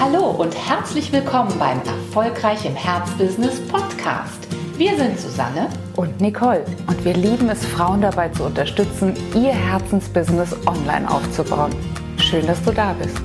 Hallo und herzlich willkommen beim Erfolgreich im Herzbusiness Podcast. Wir sind Susanne und Nicole und wir lieben es, Frauen dabei zu unterstützen, ihr Herzensbusiness online aufzubauen. Schön, dass du da bist.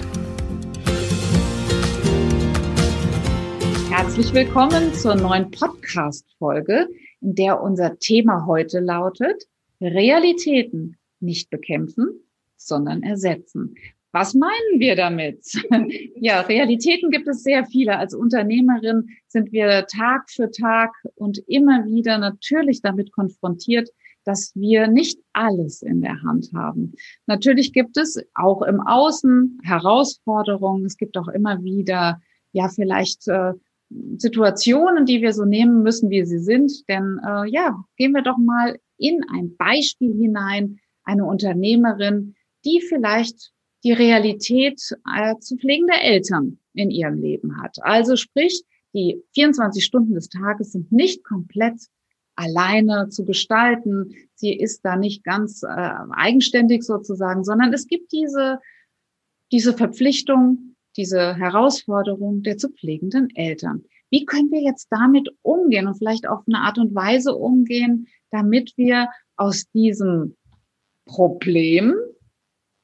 Herzlich willkommen zur neuen Podcast-Folge, in der unser Thema heute lautet Realitäten nicht bekämpfen, sondern ersetzen. Was meinen wir damit? ja, Realitäten gibt es sehr viele. Als Unternehmerin sind wir Tag für Tag und immer wieder natürlich damit konfrontiert, dass wir nicht alles in der Hand haben. Natürlich gibt es auch im Außen Herausforderungen. Es gibt auch immer wieder, ja, vielleicht äh, Situationen, die wir so nehmen müssen, wie sie sind. Denn äh, ja, gehen wir doch mal in ein Beispiel hinein. Eine Unternehmerin, die vielleicht die Realität äh, zu pflegende Eltern in ihrem Leben hat. Also sprich, die 24 Stunden des Tages sind nicht komplett alleine zu gestalten. Sie ist da nicht ganz äh, eigenständig sozusagen, sondern es gibt diese, diese Verpflichtung, diese Herausforderung der zu pflegenden Eltern. Wie können wir jetzt damit umgehen und vielleicht auf eine Art und Weise umgehen, damit wir aus diesem Problem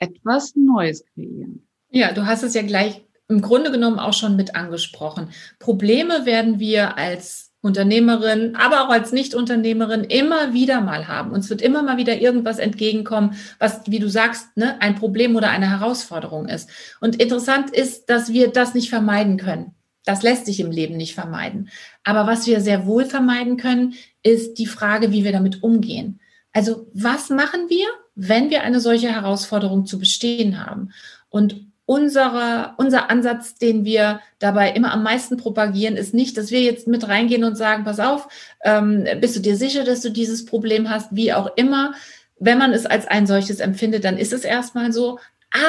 etwas Neues kreieren. Ja, du hast es ja gleich im Grunde genommen auch schon mit angesprochen. Probleme werden wir als Unternehmerin, aber auch als Nicht-Unternehmerin immer wieder mal haben. Uns wird immer mal wieder irgendwas entgegenkommen, was, wie du sagst, ne, ein Problem oder eine Herausforderung ist. Und interessant ist, dass wir das nicht vermeiden können. Das lässt sich im Leben nicht vermeiden. Aber was wir sehr wohl vermeiden können, ist die Frage, wie wir damit umgehen. Also was machen wir, wenn wir eine solche Herausforderung zu bestehen haben? Und unsere, unser Ansatz, den wir dabei immer am meisten propagieren, ist nicht, dass wir jetzt mit reingehen und sagen, pass auf, ähm, bist du dir sicher, dass du dieses Problem hast, wie auch immer. Wenn man es als ein solches empfindet, dann ist es erstmal so.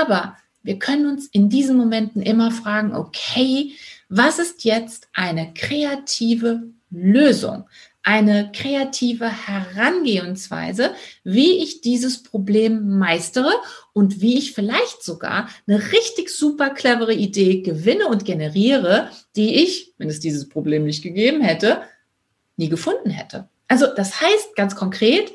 Aber wir können uns in diesen Momenten immer fragen, okay, was ist jetzt eine kreative Lösung? Eine kreative Herangehensweise, wie ich dieses Problem meistere und wie ich vielleicht sogar eine richtig super clevere Idee gewinne und generiere, die ich, wenn es dieses Problem nicht gegeben hätte, nie gefunden hätte. Also das heißt ganz konkret,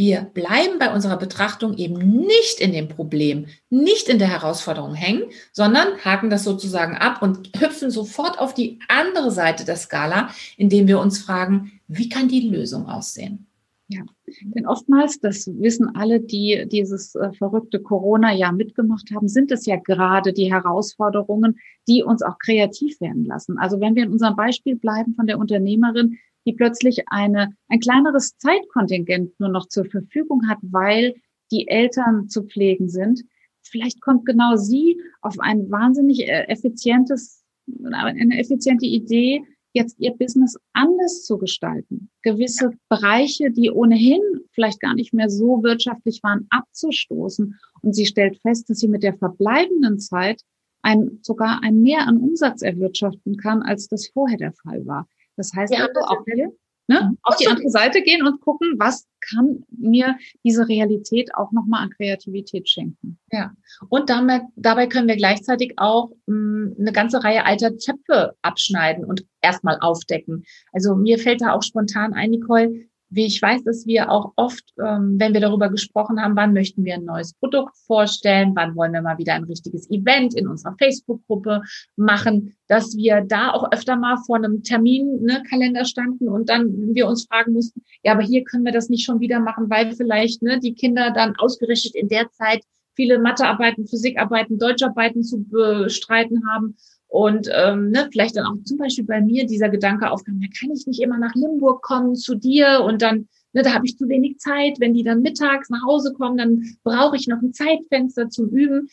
wir bleiben bei unserer Betrachtung eben nicht in dem Problem, nicht in der Herausforderung hängen, sondern haken das sozusagen ab und hüpfen sofort auf die andere Seite der Skala, indem wir uns fragen, wie kann die Lösung aussehen? Ja, denn oftmals, das wissen alle, die dieses äh, verrückte Corona-Jahr mitgemacht haben, sind es ja gerade die Herausforderungen, die uns auch kreativ werden lassen. Also wenn wir in unserem Beispiel bleiben von der Unternehmerin, die plötzlich eine, ein kleineres Zeitkontingent nur noch zur Verfügung hat, weil die Eltern zu pflegen sind. Vielleicht kommt genau sie auf ein wahnsinnig äh, effizientes, eine effiziente Idee, jetzt ihr Business anders zu gestalten, gewisse Bereiche, die ohnehin vielleicht gar nicht mehr so wirtschaftlich waren, abzustoßen. Und sie stellt fest, dass sie mit der verbleibenden Zeit ein, sogar ein Mehr an Umsatz erwirtschaften kann, als das vorher der Fall war. Das heißt, ja, also auf, ne, mhm. auf die andere Seite gehen und gucken, was kann mir diese Realität auch nochmal an Kreativität schenken. Ja, und damit, dabei können wir gleichzeitig auch mh, hm, eine ganze Reihe alter Zöpfe abschneiden und erstmal aufdecken. Also mir fällt da auch spontan ein, Nicole, wie ich weiß, dass wir auch oft, ähm, wenn wir darüber gesprochen haben, wann möchten wir ein neues Produkt vorstellen, wann wollen wir mal wieder ein richtiges Event in unserer Facebook-Gruppe machen, dass wir da auch öfter mal vor einem Terminkalender ne, standen und dann wir uns fragen mussten, ja, aber hier können wir das nicht schon wieder machen, weil vielleicht ne, die Kinder dann ausgerichtet in der Zeit viele Mathearbeiten, Physikarbeiten, Deutscharbeiten zu bestreiten haben und ähm, ne, vielleicht dann auch zum Beispiel bei mir dieser Gedanke aufkam, ja, kann ich nicht immer nach Limburg kommen zu dir und dann, ne, da habe ich zu wenig Zeit. Wenn die dann mittags nach Hause kommen, dann brauche ich noch ein Zeitfenster zum Üben.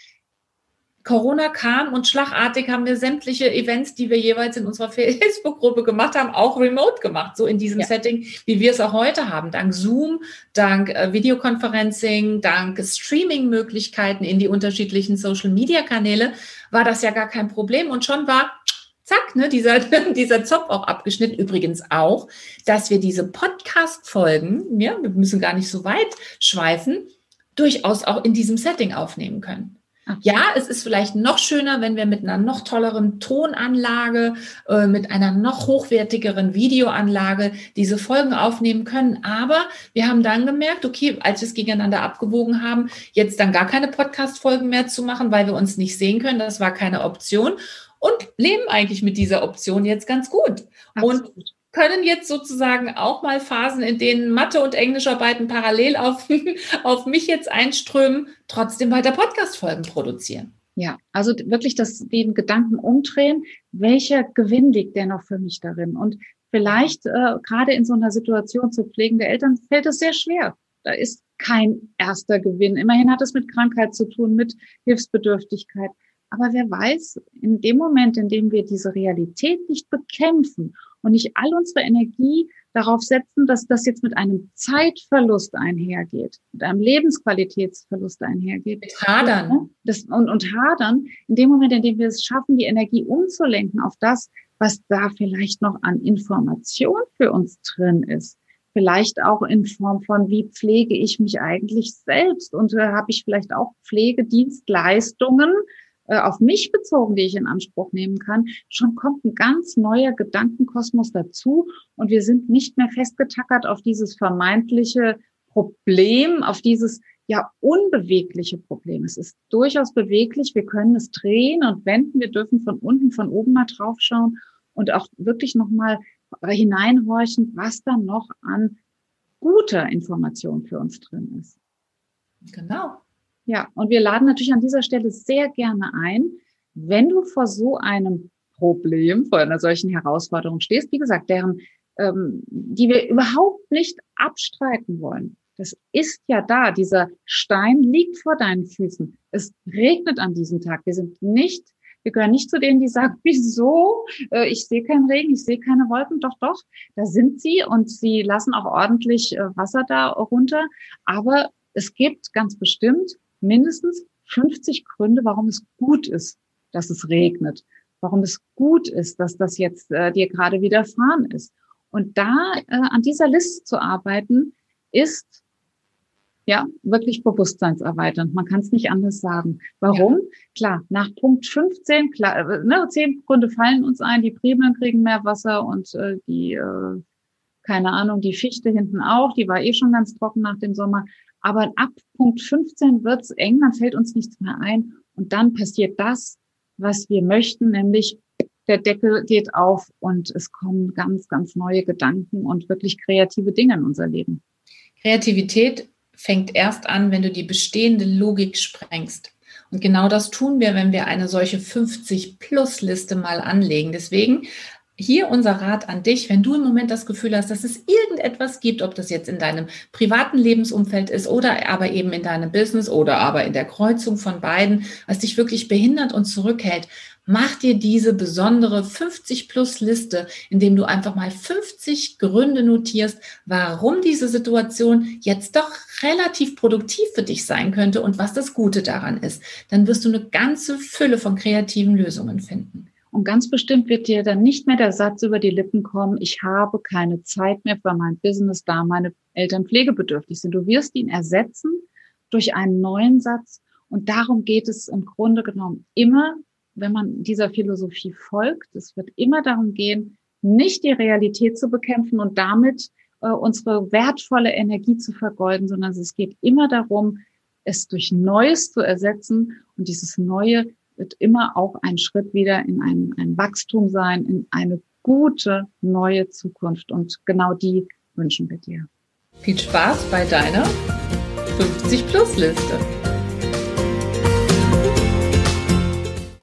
Corona kam und schlagartig haben wir sämtliche Events, die wir jeweils in unserer Facebook-Gruppe gemacht haben, auch remote gemacht, so in diesem ja. Setting, wie wir es auch heute haben, dank Zoom, dank äh, Videoconferencing, dank Streaming-Möglichkeiten in die unterschiedlichen Social-Media-Kanäle, war das ja gar kein Problem und schon war zack, ne, dieser, dieser Zopf auch abgeschnitten. Übrigens auch, dass wir diese Podcast-Folgen, ja, wir müssen gar nicht so weit schweifen, durchaus auch in diesem Setting aufnehmen können. Ja, es ist vielleicht noch schöner, wenn wir mit einer noch tolleren Tonanlage, äh, mit einer noch hochwertigeren Videoanlage diese Folgen aufnehmen können. Aber wir haben dann gemerkt, okay, als wir es gegeneinander abgewogen haben, jetzt dann gar keine Podcast-Folgen mehr zu machen, weil wir uns nicht sehen können. Das war keine Option und leben eigentlich mit dieser Option jetzt ganz gut. Absolut. Und können jetzt sozusagen auch mal Phasen, in denen Mathe und Englischarbeiten parallel auf, auf mich jetzt einströmen, trotzdem weiter Podcast-Folgen produzieren. Ja, also wirklich das, den Gedanken umdrehen, welcher Gewinn liegt denn noch für mich darin? Und vielleicht äh, gerade in so einer Situation zu pflegende Eltern fällt es sehr schwer. Da ist kein erster Gewinn. Immerhin hat es mit Krankheit zu tun, mit Hilfsbedürftigkeit. Aber wer weiß, in dem Moment, in dem wir diese Realität nicht bekämpfen und nicht all unsere Energie darauf setzen, dass das jetzt mit einem Zeitverlust einhergeht, mit einem Lebensqualitätsverlust einhergeht. Hadern. Das, und, und hadern, in dem Moment, in dem wir es schaffen, die Energie umzulenken auf das, was da vielleicht noch an Information für uns drin ist. Vielleicht auch in Form von, wie pflege ich mich eigentlich selbst? Und äh, habe ich vielleicht auch Pflegedienstleistungen, auf mich bezogen, die ich in Anspruch nehmen kann, schon kommt ein ganz neuer Gedankenkosmos dazu und wir sind nicht mehr festgetackert auf dieses vermeintliche Problem, auf dieses ja unbewegliche Problem. Es ist durchaus beweglich. Wir können es drehen und wenden. Wir dürfen von unten, von oben mal draufschauen und auch wirklich nochmal hineinhorchen, was da noch an guter Information für uns drin ist. Genau. Ja, und wir laden natürlich an dieser Stelle sehr gerne ein, wenn du vor so einem Problem, vor einer solchen Herausforderung stehst, wie gesagt, deren, ähm, die wir überhaupt nicht abstreiten wollen. Das ist ja da. Dieser Stein liegt vor deinen Füßen. Es regnet an diesem Tag. Wir sind nicht, wir gehören nicht zu denen, die sagen, wieso? Äh, ich sehe keinen Regen, ich sehe keine Wolken. Doch, doch, da sind sie und sie lassen auch ordentlich äh, Wasser da runter. Aber es gibt ganz bestimmt mindestens 50 Gründe, warum es gut ist, dass es regnet, warum es gut ist, dass das jetzt äh, dir gerade widerfahren ist. Und da äh, an dieser Liste zu arbeiten, ist ja wirklich bewusstseinserweiternd. Man kann es nicht anders sagen. Warum? Ja. Klar, nach Punkt 15, klar, äh, ne, zehn Gründe fallen uns ein, die Primeln kriegen mehr Wasser und äh, die, äh, keine Ahnung, die Fichte hinten auch, die war eh schon ganz trocken nach dem Sommer. Aber ab Punkt 15 wird es eng, dann fällt uns nichts mehr ein. Und dann passiert das, was wir möchten, nämlich der Deckel geht auf und es kommen ganz, ganz neue Gedanken und wirklich kreative Dinge in unser Leben. Kreativität fängt erst an, wenn du die bestehende Logik sprengst. Und genau das tun wir, wenn wir eine solche 50-Plus-Liste mal anlegen. Deswegen hier unser Rat an dich, wenn du im Moment das Gefühl hast, dass es irgendetwas gibt, ob das jetzt in deinem privaten Lebensumfeld ist oder aber eben in deinem Business oder aber in der Kreuzung von beiden, was dich wirklich behindert und zurückhält, mach dir diese besondere 50 plus Liste, indem du einfach mal 50 Gründe notierst, warum diese Situation jetzt doch relativ produktiv für dich sein könnte und was das Gute daran ist. Dann wirst du eine ganze Fülle von kreativen Lösungen finden. Und ganz bestimmt wird dir dann nicht mehr der Satz über die Lippen kommen, ich habe keine Zeit mehr für mein Business, da meine Eltern pflegebedürftig sind. Du wirst ihn ersetzen durch einen neuen Satz. Und darum geht es im Grunde genommen immer, wenn man dieser Philosophie folgt. Es wird immer darum gehen, nicht die Realität zu bekämpfen und damit äh, unsere wertvolle Energie zu vergeuden, sondern es geht immer darum, es durch Neues zu ersetzen und dieses Neue wird immer auch ein Schritt wieder in ein, ein Wachstum sein, in eine gute neue Zukunft. Und genau die wünschen wir dir. Viel Spaß bei deiner 50 Plus Liste.